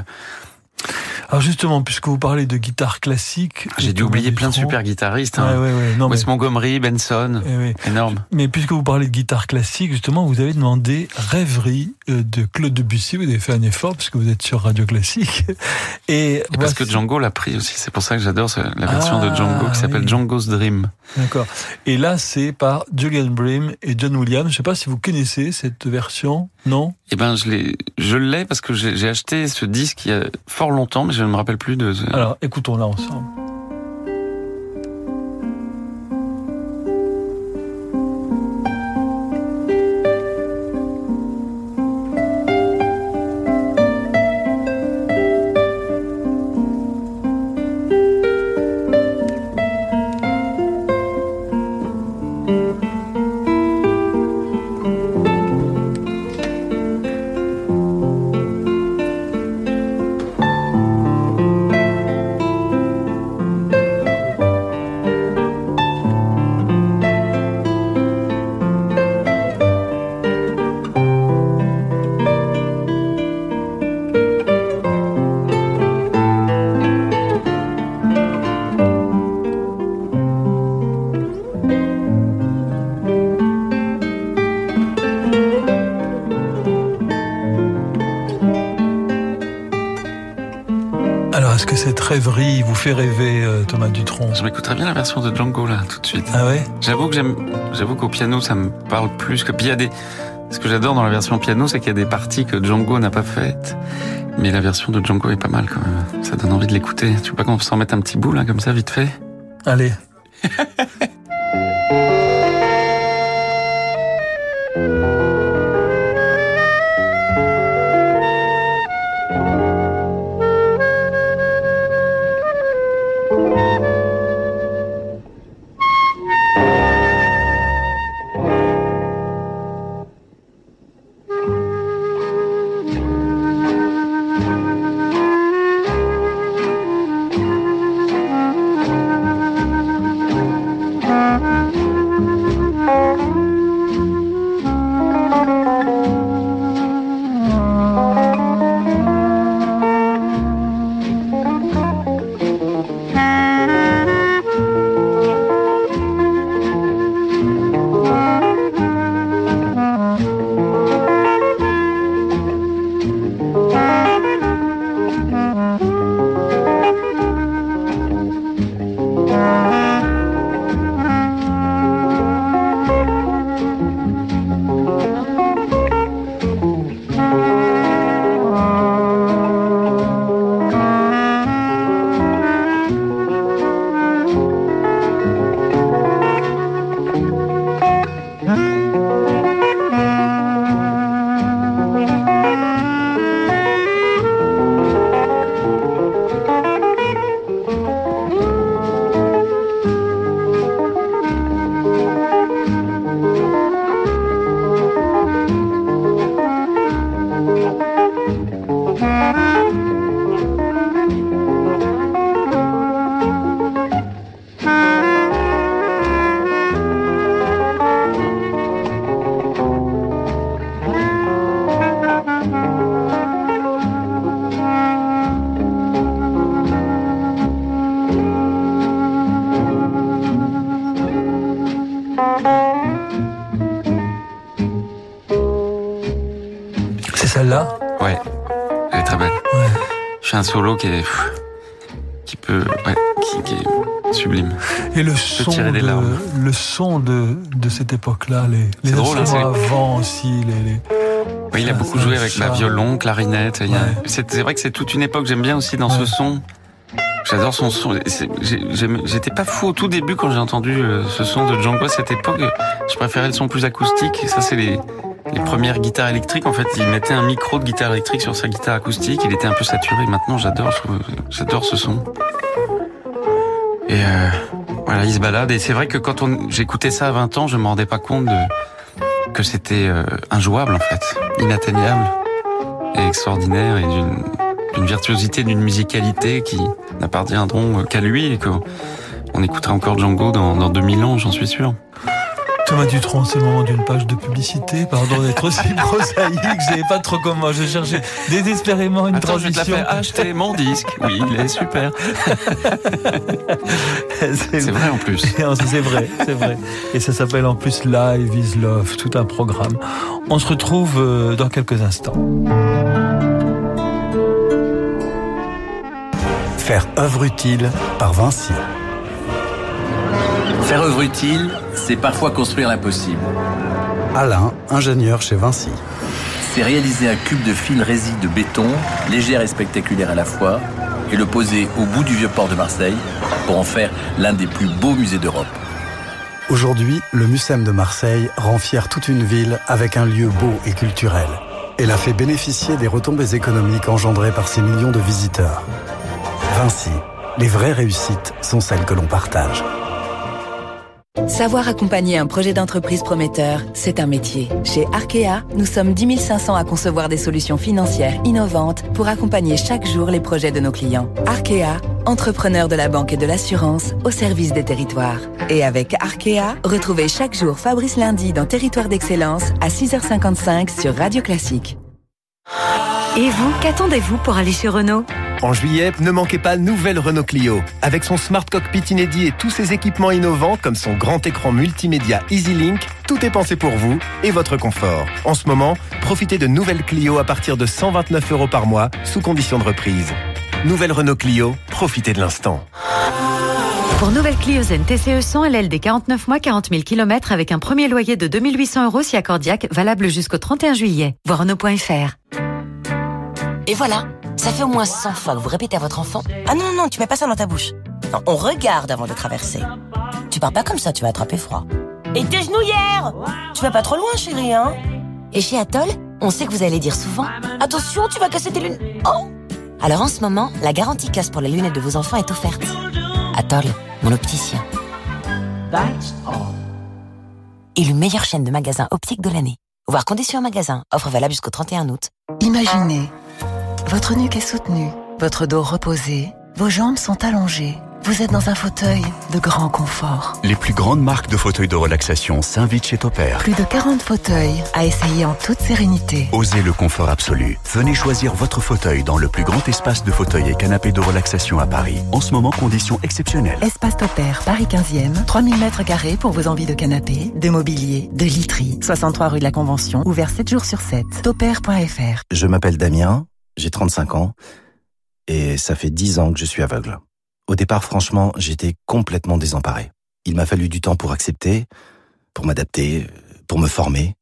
alors justement, puisque vous parlez de guitare classique, j'ai dû oublier plein de super guitaristes. Hein. Ouais, ouais, non, Wes Montgomery, Benson, eh énorme. Mais puisque vous parlez de guitare classique, justement, vous avez demandé Rêverie de Claude Debussy. Vous avez fait un effort puisque vous êtes sur Radio Classique. Et, parce que Django l'a pris aussi. C'est pour ça que j'adore la version de ah, Django qui s'appelle Django's Dream. D'accord. Et là, c'est par Julian Brim et John Williams. Je ne sais pas si vous connaissez cette version. Non? Eh ben, je l'ai, je l'ai parce que j'ai acheté ce disque il y a fort longtemps, mais je ne me rappelle plus de. Alors, écoutons-la ensemble. Fait rêver, euh, Thomas Dutronc Je m'écouterais bien la version de Django, là, tout de suite. Ah ouais? J'avoue que j'aime, j'avoue qu'au piano, ça me parle plus que. Puis il y a des. Ce que j'adore dans la version piano, c'est qu'il y a des parties que Django n'a pas faites. Mais la version de Django est pas mal quand même. Ça donne envie de l'écouter. Tu veux pas qu'on s'en mette un petit bout, là, comme ça, vite fait? Allez. qui est qui peut, ouais, qui, qui est sublime. Et le son, de, le son de, de cette époque-là, les, les drôle, hein, avant aussi, les, les- Oui, il a Ça, beaucoup joué avec la violon, clarinette. Ouais. C'est vrai que c'est toute une époque. J'aime bien aussi dans ce son. J'adore son son. J'étais pas fou au tout début quand j'ai entendu euh, ce son de Django à cette époque. Je préférais le son plus acoustique. Et ça, c'est les, les premières guitares électriques. En fait, il mettait un micro de guitare électrique sur sa guitare acoustique. Il était un peu saturé. Maintenant, j'adore. J'adore ce son. Et euh, voilà, il se balade. Et c'est vrai que quand j'écoutais ça à 20 ans, je me rendais pas compte que c'était euh, injouable en fait, inatteignable et extraordinaire et d'une d'une virtuosité, d'une musicalité qui n'appartiendront qu'à lui et qu'on on écoutera encore Django dans, dans 2000 ans, j'en suis sûr. Thomas Dutronc, c'est le moment d'une page de publicité. Pardon d'être aussi prosaïque, je savais pas trop comment. Je cherchais désespérément une Attends, je vais te la transition. faire acheter mon disque. Oui, il est super. c'est C'est vrai en plus. C'est vrai, c'est vrai. Et ça s'appelle en plus Live is Love, tout un programme. On se retrouve euh, dans quelques instants. Faire œuvre utile par Vinci. Faire œuvre utile, c'est parfois construire l'impossible. Alain, ingénieur chez Vinci. C'est réaliser un cube de fil rési de béton, légère et spectaculaire à la fois, et le poser au bout du vieux port de Marseille pour en faire l'un des plus beaux musées d'Europe. Aujourd'hui, le Mucem de Marseille rend fier toute une ville avec un lieu beau et culturel. Et la fait bénéficier des retombées économiques engendrées par ces millions de visiteurs. Vinci, les vraies réussites sont celles que l'on partage. Savoir accompagner un projet d'entreprise prometteur, c'est un métier. Chez Arkea, nous sommes 10 500 à concevoir des solutions financières innovantes pour accompagner chaque jour les projets de nos clients. Arkea, entrepreneur de la banque et de l'assurance au service des territoires. Et avec Arkea, retrouvez chaque jour Fabrice Lundi dans Territoire d'Excellence à 6h55 sur Radio Classique. Et vous, qu'attendez-vous pour aller chez Renault? En juillet, ne manquez pas nouvelle Renault Clio. Avec son smart cockpit inédit et tous ses équipements innovants comme son grand écran multimédia EasyLink, tout est pensé pour vous et votre confort. En ce moment, profitez de nouvelles Clio à partir de 129 euros par mois, sous condition de reprise. Nouvelle Renault Clio, profitez de l'instant. Pour nouvelle Clio Zen TCE 100 LLD 49 mois 40 000 km avec un premier loyer de 2800 euros si accordiaque, valable jusqu'au 31 juillet. Voir Renault.fr. Et voilà, ça fait au moins 100 fois que vous répétez à votre enfant Ah non, non, tu mets pas ça dans ta bouche. Non, on regarde avant de traverser. Tu pars pas comme ça, tu vas attraper froid. Et tes genouillères Tu vas pas trop loin, chérie, hein? Et chez Atoll, on sait que vous allez dire souvent Attention, tu vas casser tes lunettes. Oh Alors en ce moment, la garantie casse pour les lunettes de vos enfants est offerte. Atoll, mon opticien. Élu meilleure chaîne de magasins optiques de l'année. Voir conditions en magasin. Offre valable jusqu'au 31 août. Imaginez, votre nuque est soutenue, votre dos reposé, vos jambes sont allongées. Vous êtes dans un fauteuil de grand confort. Les plus grandes marques de fauteuils de relaxation s'invitent chez Topair. Plus de 40 fauteuils à essayer en toute sérénité. Osez le confort absolu. Venez choisir votre fauteuil dans le plus grand espace de fauteuils et canapés de relaxation à Paris. En ce moment, conditions exceptionnelles. Espace Topair, Paris 15e, 3000 mètres carrés pour vos envies de canapé, de mobilier, de literie. 63 rue de la Convention, ouvert 7 jours sur 7. Topair.fr Je m'appelle Damien, j'ai 35 ans et ça fait 10 ans que je suis aveugle. Au départ, franchement, j'étais complètement désemparé. Il m'a fallu du temps pour accepter, pour m'adapter, pour me former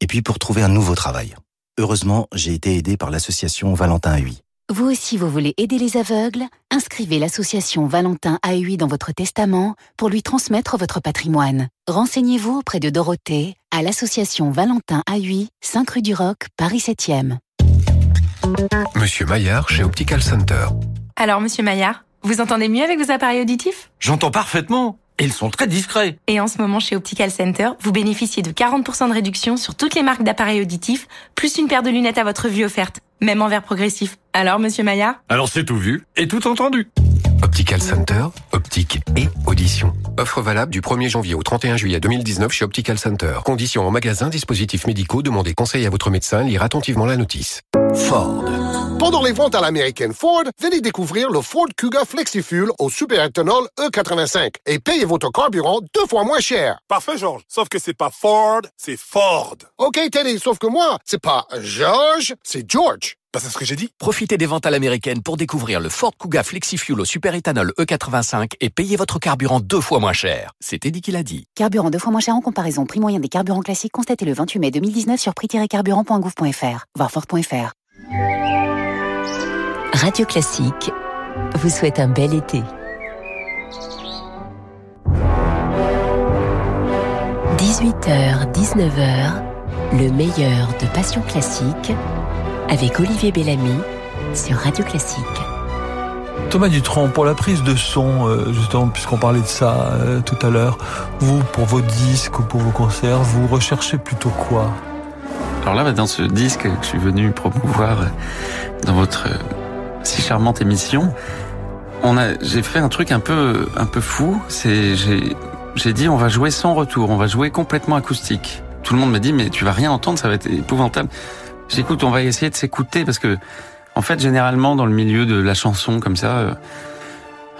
et puis pour trouver un nouveau travail. Heureusement, j'ai été aidé par l'association Valentin AUI. Vous aussi, vous voulez aider les aveugles? Inscrivez l'association Valentin AUI dans votre testament pour lui transmettre votre patrimoine. Renseignez-vous auprès de Dorothée à l'association Valentin AUI, 5 rue du Roc, Paris 7e. Monsieur Maillard chez Optical Center. Alors, monsieur Maillard, vous entendez mieux avec vos appareils auditifs? J'entends parfaitement. Et ils sont très discrets. Et en ce moment, chez Optical Center, vous bénéficiez de 40% de réduction sur toutes les marques d'appareils auditifs, plus une paire de lunettes à votre vue offerte, même en verre progressif. Alors, monsieur Maillard? Alors c'est tout vu et tout entendu. Optical Center, optique et audition. Offre valable du 1er janvier au 31 juillet 2019 chez Optical Center. Conditions en magasin, dispositifs médicaux, demandez conseil à votre médecin, lire attentivement la notice. Ford. Pendant les ventes à l'américaine Ford, venez découvrir le Ford Kuga FlexiFuel au superéthanol E85 et payez votre carburant deux fois moins cher. Parfait, George. Sauf que c'est pas Ford, c'est Ford. OK, Teddy, sauf que moi, c'est pas George, c'est George. Bah, c'est ce que j'ai dit. Profitez des ventes à l'américaine pour découvrir le Ford Kuga FlexiFuel au superéthanol E85 et payez votre carburant deux fois moins cher. C'est Eddie qui l'a dit. Carburant deux fois moins cher en comparaison. Prix moyen des carburants classiques constaté le 28 mai 2019 sur prix-carburant.gouv.fr. Voir Ford.fr. Radio Classique vous souhaite un bel été. 18h, 19h, le meilleur de Passion Classique avec Olivier Bellamy sur Radio Classique. Thomas Dutronc, pour la prise de son, euh, justement, puisqu'on parlait de ça euh, tout à l'heure, vous, pour vos disques ou pour vos concerts, vous recherchez plutôt quoi? Alors là, dans ce disque que je suis venu promouvoir euh, dans votre si charmante émission, on a, j'ai fait un truc un peu, un peu fou. C'est, j'ai, j'ai dit, on va jouer sans retour, on va jouer complètement acoustique. Tout le monde m'a dit, mais tu vas rien entendre, ça va être épouvantable. J'écoute, on va essayer de s'écouter parce que, en fait, généralement, dans le milieu de la chanson comme ça, euh,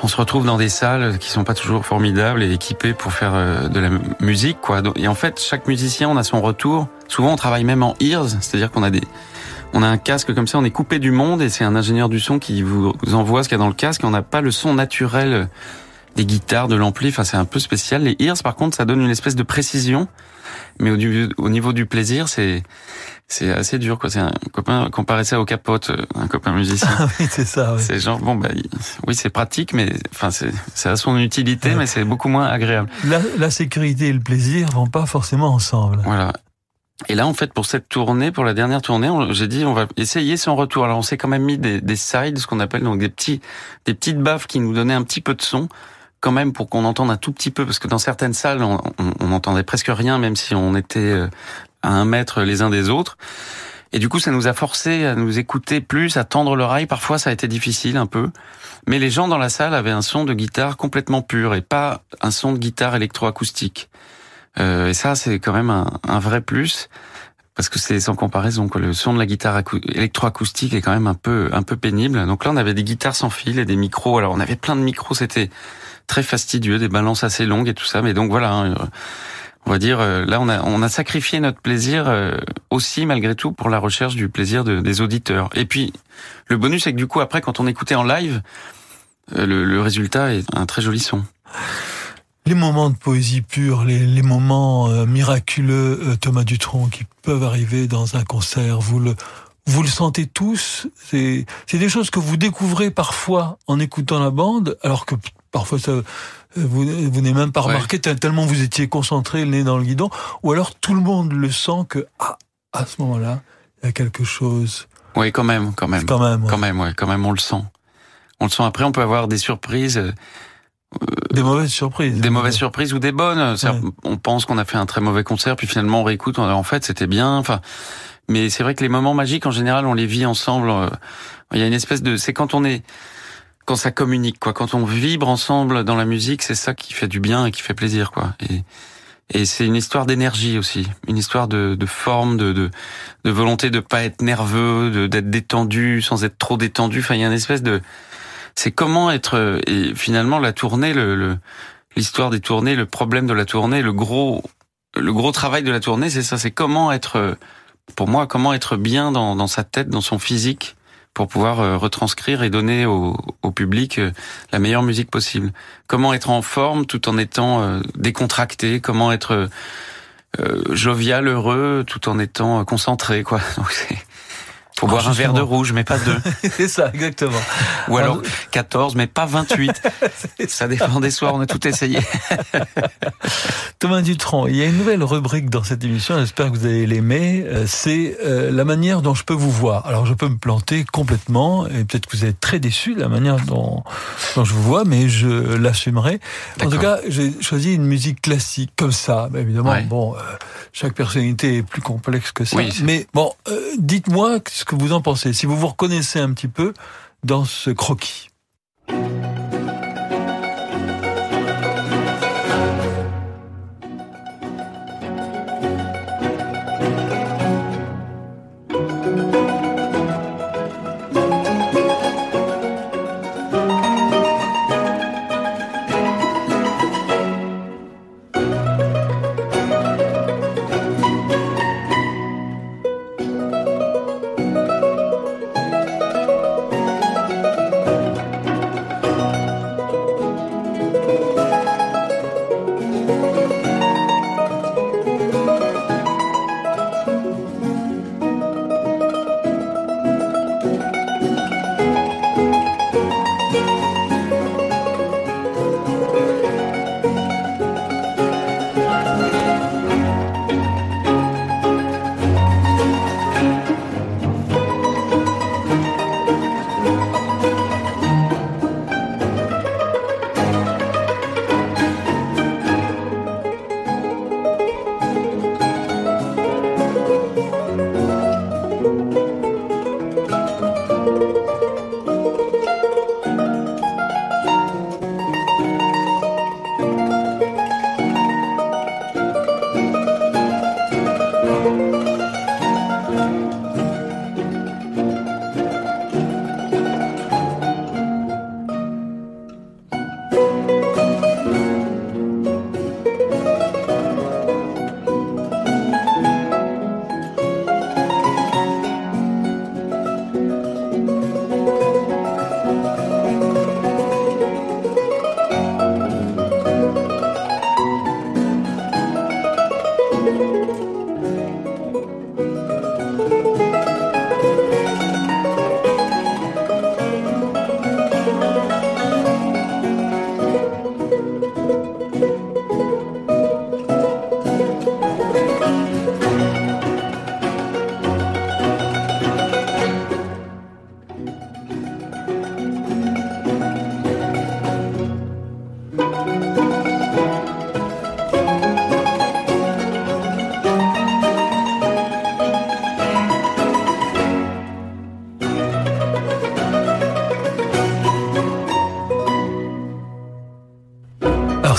on se retrouve dans des salles qui sont pas toujours formidables et équipées pour faire euh, de la musique, quoi. Et en fait, chaque musicien, on a son retour. Souvent, on travaille même en ears, c'est-à-dire qu'on a des, on a un casque comme ça, on est coupé du monde et c'est un ingénieur du son qui vous envoie ce qu'il y a dans le casque. On n'a pas le son naturel des guitares, de l'ampli. Enfin, c'est un peu spécial. Les ears, par contre, ça donne une espèce de précision. Mais au niveau du plaisir, c'est c'est assez dur quoi c'est un copain comparé ça au capote un copain musicien ah oui c'est ça oui. c'est genre bon bah oui c'est pratique mais enfin c'est ça a son utilité ouais. mais c'est beaucoup moins agréable la, la sécurité et le plaisir vont pas forcément ensemble voilà et là, en fait, pour cette tournée, pour la dernière tournée, j'ai dit on va essayer son retour. Alors, on s'est quand même mis des, des sides, ce qu'on appelle donc des petits, des petites baffes qui nous donnaient un petit peu de son, quand même pour qu'on entende un tout petit peu, parce que dans certaines salles, on, on, on entendait presque rien, même si on était à un mètre les uns des autres. Et du coup, ça nous a forcé à nous écouter plus, à tendre l'oreille. Parfois, ça a été difficile un peu. Mais les gens dans la salle avaient un son de guitare complètement pur et pas un son de guitare électroacoustique. Euh, et ça, c'est quand même un, un, vrai plus parce que c'est sans comparaison. Quoi. Le son de la guitare électroacoustique est quand même un peu un peu pénible. Donc là, on avait des guitares sans fil et des micros. Alors on avait plein de micros, c'était très fastidieux, des balances assez longues et tout ça. Mais donc voilà. Hein, on va dire, là, on a, on a sacrifié notre plaisir aussi, malgré tout, pour la recherche du plaisir de, des auditeurs. Et puis, le bonus, c'est que du coup, après, quand on écoutait en live, le, le résultat est un très joli son les moments de poésie pure, les, les moments euh, miraculeux, euh, Thomas Dutronc, qui peuvent arriver dans un concert, vous le, vous le sentez tous. C'est, c'est des choses que vous découvrez parfois en écoutant la bande, alors que parfois ça, vous, vous n'avez même pas remarqué ouais. tellement vous étiez concentré, le nez dans le guidon, ou alors tout le monde le sent que ah, à ce moment-là, il y a quelque chose. Oui, quand même, quand même, quand même, ouais. quand même, ouais, quand même, on le sent. On le sent. Après, on peut avoir des surprises. Euh, des mauvaises surprises. Des mauvaises surprises ou des bonnes. Ouais. On pense qu'on a fait un très mauvais concert, puis finalement on réécoute, en fait c'était bien. Enfin, mais c'est vrai que les moments magiques en général, on les vit ensemble. Il y a une espèce de, c'est quand on est, quand ça communique, quoi. Quand on vibre ensemble dans la musique, c'est ça qui fait du bien et qui fait plaisir, quoi. Et et c'est une histoire d'énergie aussi, une histoire de, de forme, de, de, de volonté de pas être nerveux, d'être détendu sans être trop détendu. Enfin, il y a une espèce de c'est comment être et finalement la tournée, le l'histoire des tournées, le problème de la tournée, le gros le gros travail de la tournée, c'est ça, c'est comment être pour moi comment être bien dans, dans sa tête, dans son physique pour pouvoir retranscrire et donner au, public la meilleure musique possible. Comment être en forme tout en étant décontracté, comment être euh, jovial, heureux tout en étant concentré quoi? faut boire un verre de rouge, mais pas deux. c'est ça, exactement. Ou alors 14, mais pas 28. ça dépend des soirs, on a tout essayé. Thomas Dutronc, il y a une nouvelle rubrique dans cette émission, j'espère que vous allez l'aimer, c'est euh, la manière dont je peux vous voir. Alors je peux me planter complètement, et peut-être que vous êtes très déçu de la manière dont, dont je vous vois, mais je l'assumerai. En tout cas, j'ai choisi une musique classique, comme ça. Mais évidemment, ouais. bon, euh, chaque personnalité est plus complexe que ça. Oui, mais bon, euh, dites-moi ce que vous en pensez, si vous vous reconnaissez un petit peu dans ce croquis.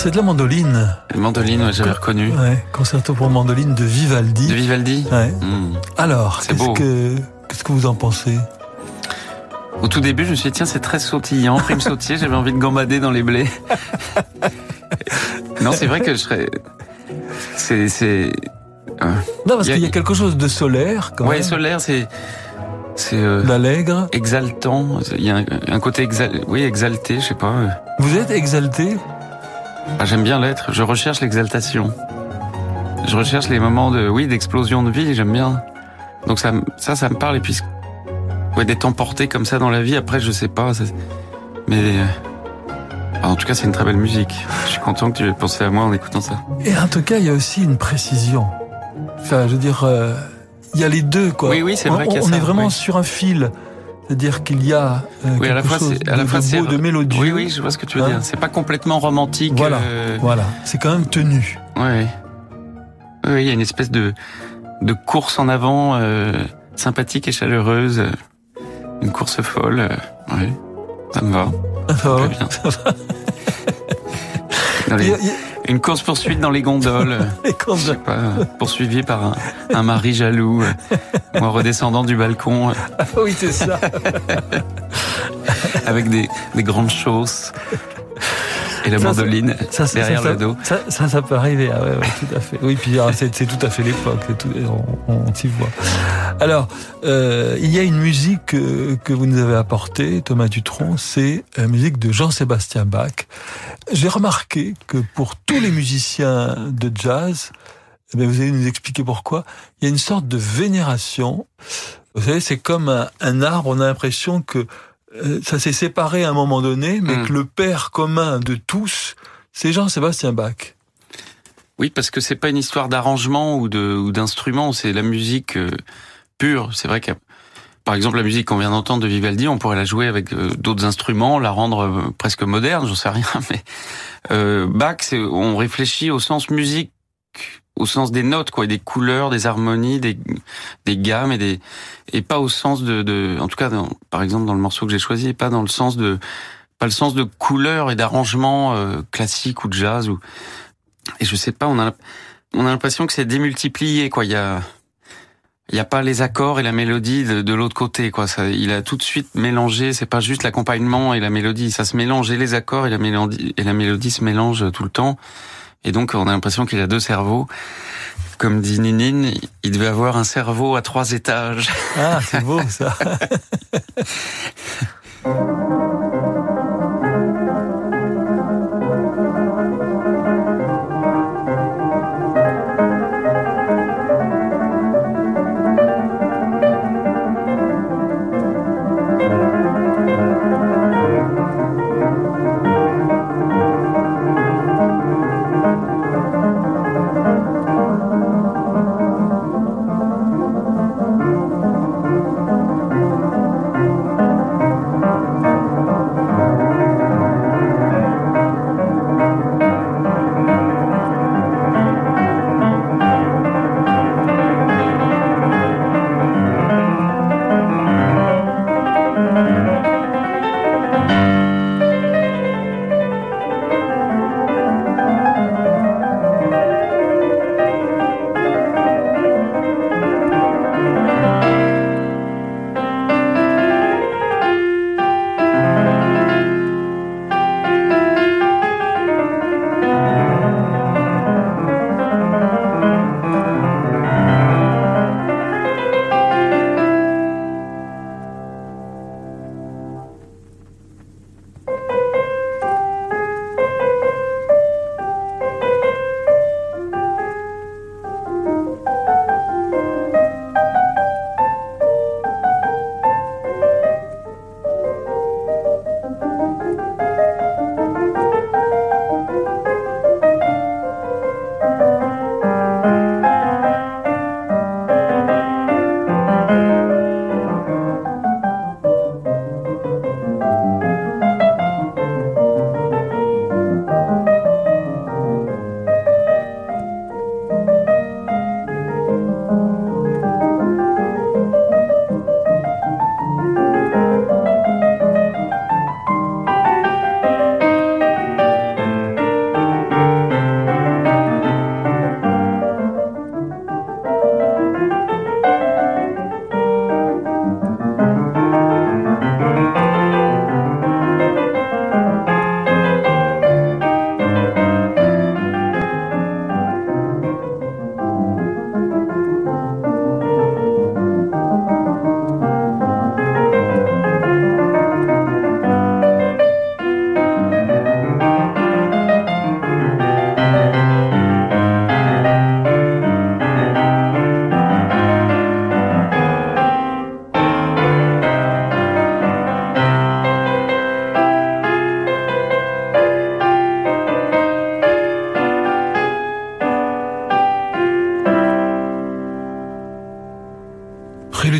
C'est de la mandoline. La mandoline, ouais, j'avais reconnu. Ouais, concerto pour mandoline de Vivaldi. De Vivaldi Ouais. Hmm. Alors, C'est qu'est-ce que qu'est-ce que vous en pensez Au tout début, je me suis dit, tiens, c'est très sautillant, prime sautier, j'avais envie de gambader dans les blés. non, c'est vrai que je serais. C'est. c'est... euh, Non, parce il y a- qu'il y a quelque chose de solaire quand Ouais, même. solaire, c'est. C'est. euh, D'allègre. Exaltant. Il y a un, un côté exal... oui, exalté, je sais pas. Vous êtes exalté Ah, J'aime bien l'être. Je recherche l'exaltation. Je recherche les moments de, oui, d'explosion de vie. J'aime bien. Donc ça, ça, ça me parle. Et puis, ouais, d'être emporté comme ça dans la vie. Après, je sais pas. mais euh, en tout cas, c'est une très belle musique. Je suis content que tu aies pensé à moi en écoutant ça. Et en tout cas, il y a aussi une précision. Enfin, je veux dire, euh, il y a les deux, quoi. Oui, oui, c'est vrai On ça, est vraiment oui. sur un fil. C'est-à-dire qu'il y a euh, Oui, à la fois, chose à la de, fois, de c'est, beau, de mélodieux. Oui, oui, je vois ce que tu veux Hein dire. C'est pas complètement romantique. Voilà, euh, voilà. C'est quand même tenu. Ouais. Oui, il y a une espèce de, de course en avant euh, sympathique et chaleureuse. euh, Une course folle. euh, ouais. Ça me va. Très bien. Dans les- Il y a- il y a- Une course poursuite dans les gondoles. Je sais pas, poursuivi par un, un mari jaloux. euh, Moi redescendant du balcon Ah oui, c'est ça. avec des, des grandes chausses. Et la mandoline ça, ça, derrière ça, le dos. Ça, ça, peut arriver. Ah ouais, ouais, tout à fait. Oui, puis ah, c'est tout à fait l'époque. On, on s'y voit. Alors, euh, il y a une musique euh, que vous nous avez apportée, Thomas Dutronc, c'est la musique de Jean-Sébastien Bach. J'ai remarqué que pour tous les musiciens de jazz, eh bien, vous allez nous expliquer pourquoi, il y a une sorte de vénération. Vous savez, c'est comme un, un arbre, on a l'impression que ça s'est séparé à un moment donné, mais Mm. que le père commun de tous, c'est Jean-Sébastien Bach. Oui, parce que c'est pas une histoire d'arrangement ou de ou d'instrument, c'est la musique euh, pure. C'est vrai que, par exemple, la musique qu'on vient d'entendre de Vivaldi, on pourrait la jouer avec euh, d'autres instruments, la rendre euh, presque moderne, j'en sais rien. Mais euh, Bach, c'est on réfléchit au sens musique, au sens des notes, quoi, des couleurs, des harmonies, des des gammes et des et pas au sens de, de en tout cas, par exemple, dans le morceau que j'ai choisi, pas dans le sens de pas le sens de couleurs et d'arrangement euh, classique ou de jazz ou et je sais pas, on a on a l'impression que c'est démultiplié quoi. Il y a il y a pas les accords et la mélodie de, de l'autre côté quoi. Ça, il a tout de suite mélangé. C'est pas juste l'accompagnement et la mélodie. Ça se mélange et les accords et la mélodie et la mélodie se mélangent tout le temps. Et donc on a l'impression qu'il a deux cerveaux. Comme dit Ninine, il devait avoir un cerveau à trois étages. Ah, c'est beau ça.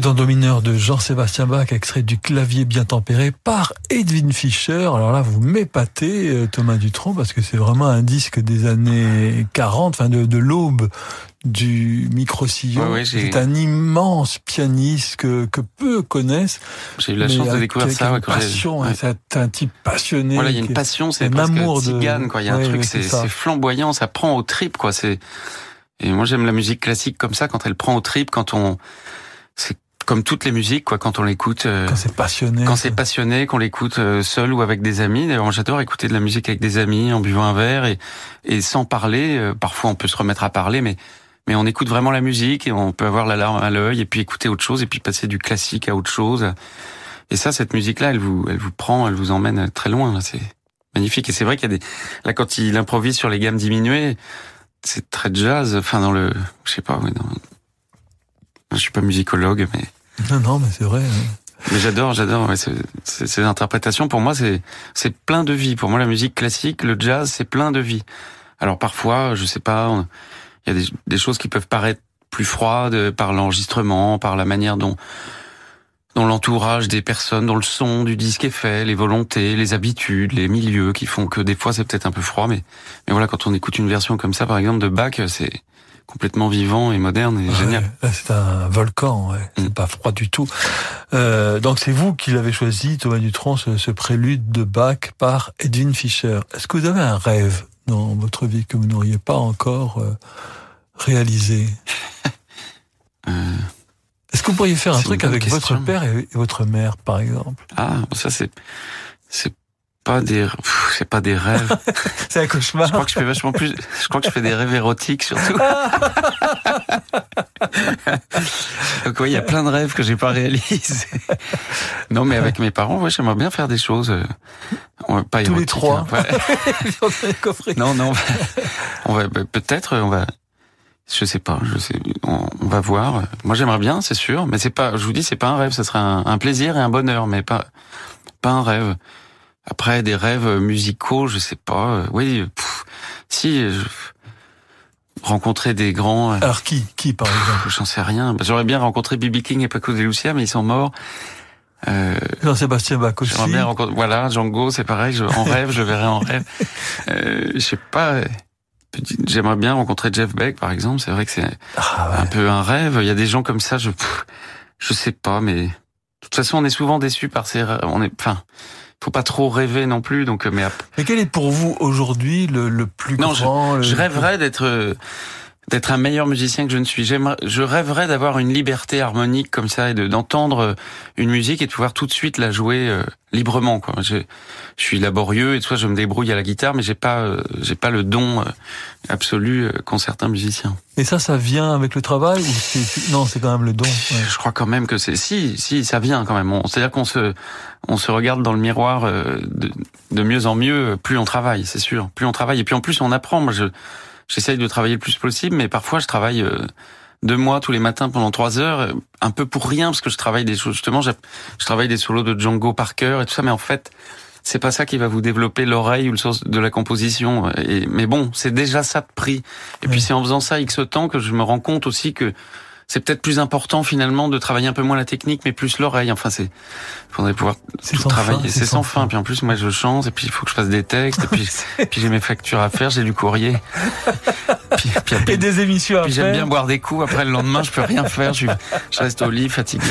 précédent domineur de Jean-Sébastien Bach, extrait du clavier bien tempéré par Edwin Fischer. Alors là, vous m'épatez, euh, Thomas Dutronc, parce que c'est vraiment un disque des années 40, enfin de, de l'aube du micro-sillon. Ouais, j'ai- c'est un immense pianiste que, que peu connaissent. J'ai eu la chance de avec- découvrir ça, ouais, passion, hein, ouais. c'est un type passionné. Voilà, il y a une passion, c'est un amour de tzigane, quoi. Il y a un truc, c'est flamboyant, ça prend au trip, quoi. C'est et moi j'aime la musique classique comme ça quand elle prend au trip, quand on c'est comme toutes les musiques, quoi. Quand on l'écoute, euh, Quand c'est passionné. quand c'est passionné, qu'on l'écoute euh, seul ou avec des amis. D'ailleurs, moi, j'adore écouter de la musique avec des amis en buvant un verre et et sans parler. Euh, Parfois, on peut se remettre à parler, mais mais on écoute vraiment la musique et on peut avoir la larme à l'œil et puis écouter autre chose et puis passer du classique à autre chose. Et ça, cette musique-là, elle vous, elle vous prend, elle vous emmène très loin. C'est magnifique. Et c'est vrai qu'il y a des, là, quand il improvise sur les gammes diminuées, c'est très jazz. Enfin, dans le, je sais pas, oui, dans... je suis pas musicologue, mais Non, non, mais c'est vrai. hein. mais j'adore, j'adore ouais, ce- ce- ces interprétations. Pour moi, c'est c'est plein de vie. Pour moi, la musique classique, le jazz, c'est plein de vie. Alors parfois, je sais pas, il y a des, des choses qui peuvent paraître plus froides par l'enregistrement, par la manière dont dont l'entourage des personnes, dont le son du disque est fait, les volontés, les habitudes, les milieux qui font que des fois c'est peut-être un peu froid, mais mais voilà, quand on écoute une version comme ça, par exemple de Bach, c'est complètement vivant et moderne et génial. Mm. C'est un volcan, ouais. c'est pas froid du tout. Euh, donc c'est vous qui l'avez choisi, Thomas Dutronc, ce, ce prélude de Bach par Edwin Fischer. Est-ce que vous avez un rêve dans votre vie que vous n'auriez pas encore euh, réalisé Est-ce que vous pourriez faire un Euh, truc avec votre père et, et votre mère, par exemple? Ah, ça c'est c'est pas des c'est pas des rêves. c'est un cauchemar. Je crois que je fais vachement plus. Je crois que je fais des rêves érotiques surtout. Donc oui, il y a plein de rêves que j'ai pas réalisés. Non, mais avec mes parents, ouais, j'aimerais bien faire des choses. euh, pas Tous les trois. hein, ouais. Non, non. On va bah, peut-être, on va. Je sais pas, je sais, on, on va voir. Moi, j'aimerais bien, c'est sûr, mais c'est pas. Je vous dis, c'est pas un rêve. Ce serait un, un plaisir et un bonheur, mais pas pas un rêve. Après, des rêves musicaux, je sais pas. euh, Oui, pff, si. euh, rencontrer des grands. euh, Alors qui, qui par exemple J'en sais rien. Bah, J'aurais bien rencontré Bibi King et Paco de Lucia, mais ils sont morts. Euh, Jean-Sébastien Bach aussi. J'aimerais bien rencontrer. Voilà, Django, c'est pareil. Je, en rêve, je verrai en rêve. Euh, je sais pas. euh, J'aimerais bien rencontrer Jeff Beck, par exemple. C'est vrai que c'est Ah un peu un rêve. Il y a des gens comme ça. Je, je sais pas, mais de toute façon, on est souvent déçus par ces. rêves. On est, enfin, faut pas trop rêver non plus. Donc, euh, mais ap- Mais quel est pour vous aujourd'hui le, le plus non, je, grand le- je rêverais d'être euh, d'être un meilleur musicien que je ne suis. J'aimerais, je rêverais d'avoir une liberté harmonique comme ça et de d'entendre euh, une musique et de pouvoir tout de suite la jouer euh, librement. Quoi. Je, je suis laborieux et ça, je me débrouille à la guitare, mais j'ai pas euh, j'ai pas le don euh, absolu euh, qu'ont certains musiciens. Et ça, ça vient avec le travail ou non, c'est quand même le don. ouais. Je crois quand même que c'est si si ça vient quand même. C'est-à-dire qu'on se on se regarde dans le miroir euh, de, de mieux en mieux plus on travaille, c'est sûr. Plus on travaille et puis en plus on apprend. Moi je j'essaye de travailler le plus possible, mais parfois je travaille euh, deux mois tous les matins pendant trois heures, euh, un peu pour rien parce que je travaille des choses. Justement, je, je travaille des solos de Django Parker et tout ça, mais en fait c'est pas ça qui va vous développer l'oreille ou le sens de la composition. Et, mais bon, c'est déjà ça de prix. Et puis c'est en faisant ça X temps que je me rends compte aussi que c'est peut-être plus important finalement de travailler un peu moins la technique, mais plus l'oreille. Enfin, c'est faudrait pouvoir tout travailler. c'est sans fin. Puis en plus, moi, je chante et puis il faut que je fasse des textes. Et puis, puis j'ai mes factures à faire, j'ai du courrier. Puis, puis après- Et des émissions puis j'aime bien boire des coups. Après le lendemain, je peux rien faire. Je, je reste au lit, fatigué.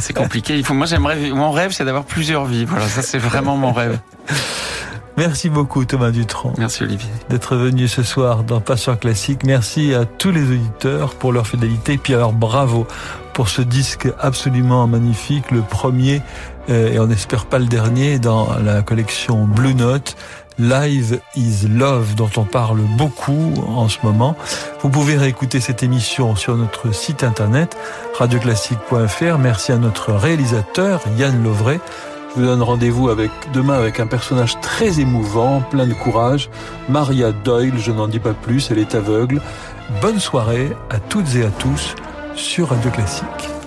C'est compliqué. Il faut. Moi, j'aimerais. Mon rêve, c'est d'avoir plusieurs vies. Voilà, ça, c'est vraiment mon rêve. Merci beaucoup Thomas Dutronc. Merci Olivier. D'être venu ce soir dans Passion Classique. Merci à tous les auditeurs pour leur fidélité. Et puis alors bravo pour ce disque absolument magnifique, le premier euh, et on n'espère pas le dernier dans la collection Blue Note. Live is Love dont on parle beaucoup en ce moment. Vous pouvez réécouter cette émission sur notre site internet radioclassique.fr. Merci à notre réalisateur Yann Lovray. Je vous donne rendez-vous avec, demain avec un personnage très émouvant, plein de courage. Maria Doyle, je n'en dis pas plus, elle est aveugle. Bonne soirée à toutes et à tous sur Radio Classique.